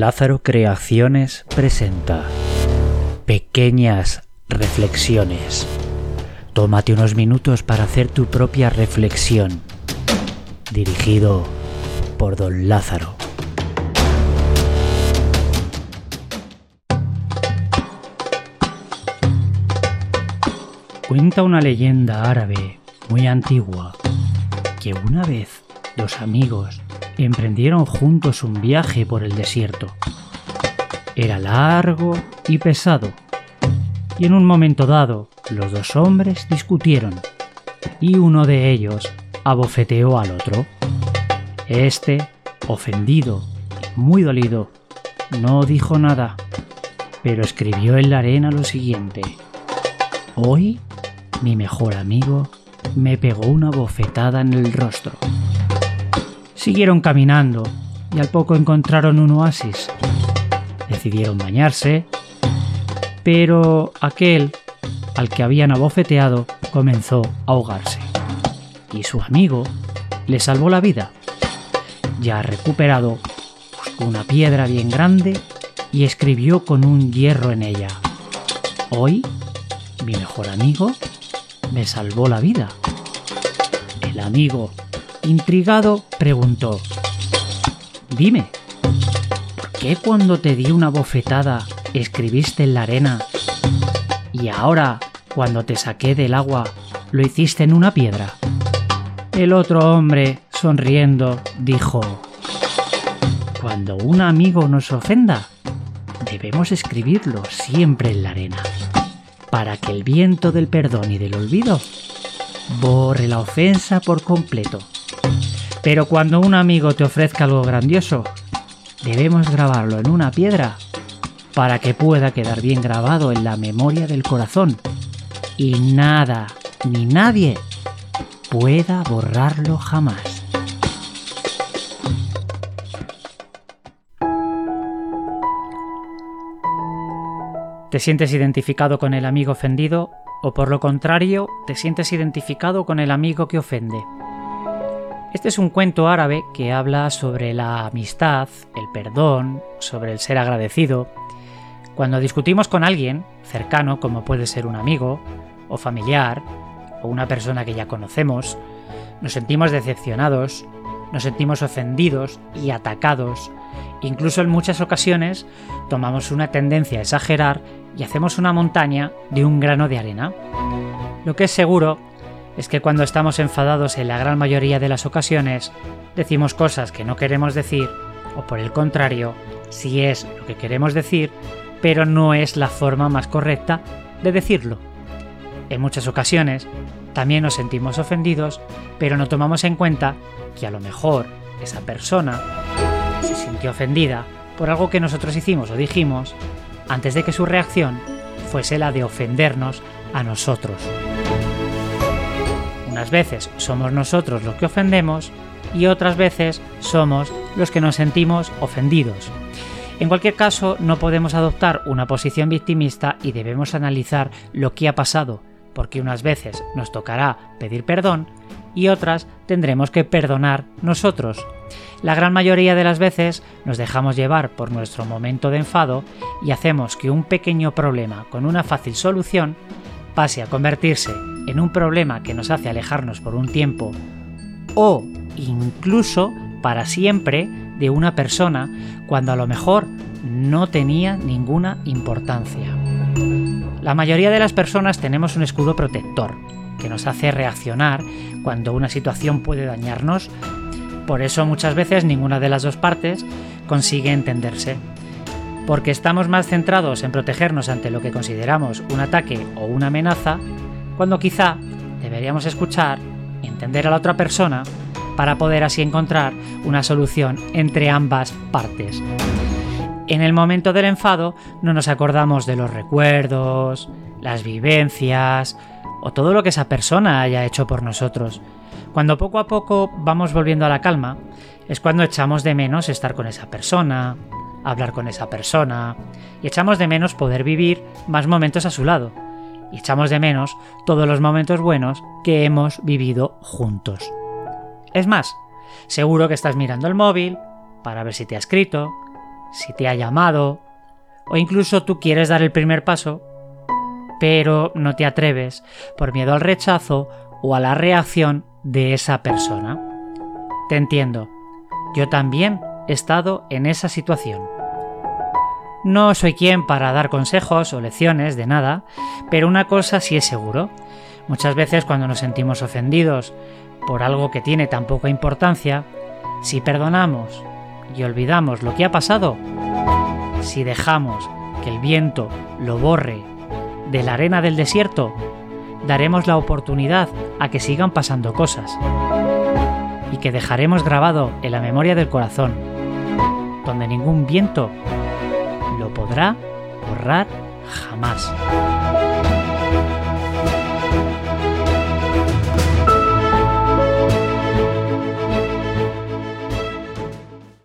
Lázaro Creaciones presenta Pequeñas Reflexiones. Tómate unos minutos para hacer tu propia reflexión. Dirigido por Don Lázaro. Cuenta una leyenda árabe muy antigua que una vez dos amigos emprendieron juntos un viaje por el desierto. Era largo y pesado, y en un momento dado los dos hombres discutieron, y uno de ellos abofeteó al otro. Este, ofendido muy dolido, no dijo nada, pero escribió en la arena lo siguiente. Hoy, mi mejor amigo me pegó una bofetada en el rostro. Siguieron caminando y al poco encontraron un oasis. Decidieron bañarse, pero aquel al que habían abofeteado comenzó a ahogarse. Y su amigo le salvó la vida. Ya recuperado, buscó una piedra bien grande y escribió con un hierro en ella. Hoy, mi mejor amigo me salvó la vida. El amigo Intrigado, preguntó, Dime, ¿por qué cuando te di una bofetada escribiste en la arena y ahora, cuando te saqué del agua, lo hiciste en una piedra? El otro hombre, sonriendo, dijo, Cuando un amigo nos ofenda, debemos escribirlo siempre en la arena, para que el viento del perdón y del olvido borre la ofensa por completo. Pero cuando un amigo te ofrezca algo grandioso, debemos grabarlo en una piedra para que pueda quedar bien grabado en la memoria del corazón y nada ni nadie pueda borrarlo jamás. ¿Te sientes identificado con el amigo ofendido o por lo contrario te sientes identificado con el amigo que ofende? Este es un cuento árabe que habla sobre la amistad, el perdón, sobre el ser agradecido. Cuando discutimos con alguien cercano, como puede ser un amigo, o familiar, o una persona que ya conocemos, nos sentimos decepcionados, nos sentimos ofendidos y atacados. Incluso en muchas ocasiones tomamos una tendencia a exagerar y hacemos una montaña de un grano de arena. Lo que es seguro es que cuando estamos enfadados en la gran mayoría de las ocasiones, decimos cosas que no queremos decir, o por el contrario, si es lo que queremos decir, pero no es la forma más correcta de decirlo. En muchas ocasiones, también nos sentimos ofendidos, pero no tomamos en cuenta que a lo mejor esa persona se sintió ofendida por algo que nosotros hicimos o dijimos antes de que su reacción fuese la de ofendernos a nosotros. Unas veces somos nosotros los que ofendemos y otras veces somos los que nos sentimos ofendidos. En cualquier caso, no podemos adoptar una posición victimista y debemos analizar lo que ha pasado, porque unas veces nos tocará pedir perdón y otras tendremos que perdonar nosotros. La gran mayoría de las veces nos dejamos llevar por nuestro momento de enfado y hacemos que un pequeño problema con una fácil solución pase a convertirse en un problema que nos hace alejarnos por un tiempo o incluso para siempre de una persona cuando a lo mejor no tenía ninguna importancia. La mayoría de las personas tenemos un escudo protector que nos hace reaccionar cuando una situación puede dañarnos. Por eso muchas veces ninguna de las dos partes consigue entenderse. Porque estamos más centrados en protegernos ante lo que consideramos un ataque o una amenaza cuando quizá deberíamos escuchar y entender a la otra persona para poder así encontrar una solución entre ambas partes. En el momento del enfado no nos acordamos de los recuerdos, las vivencias o todo lo que esa persona haya hecho por nosotros. Cuando poco a poco vamos volviendo a la calma, es cuando echamos de menos estar con esa persona, hablar con esa persona, y echamos de menos poder vivir más momentos a su lado y echamos de menos todos los momentos buenos que hemos vivido juntos. Es más, seguro que estás mirando el móvil para ver si te ha escrito, si te ha llamado, o incluso tú quieres dar el primer paso, pero no te atreves por miedo al rechazo o a la reacción de esa persona. Te entiendo, yo también he estado en esa situación. No soy quien para dar consejos o lecciones de nada, pero una cosa sí es seguro. Muchas veces cuando nos sentimos ofendidos por algo que tiene tan poca importancia, si perdonamos y olvidamos lo que ha pasado, si dejamos que el viento lo borre de la arena del desierto, daremos la oportunidad a que sigan pasando cosas y que dejaremos grabado en la memoria del corazón, donde ningún viento lo podrá borrar jamás.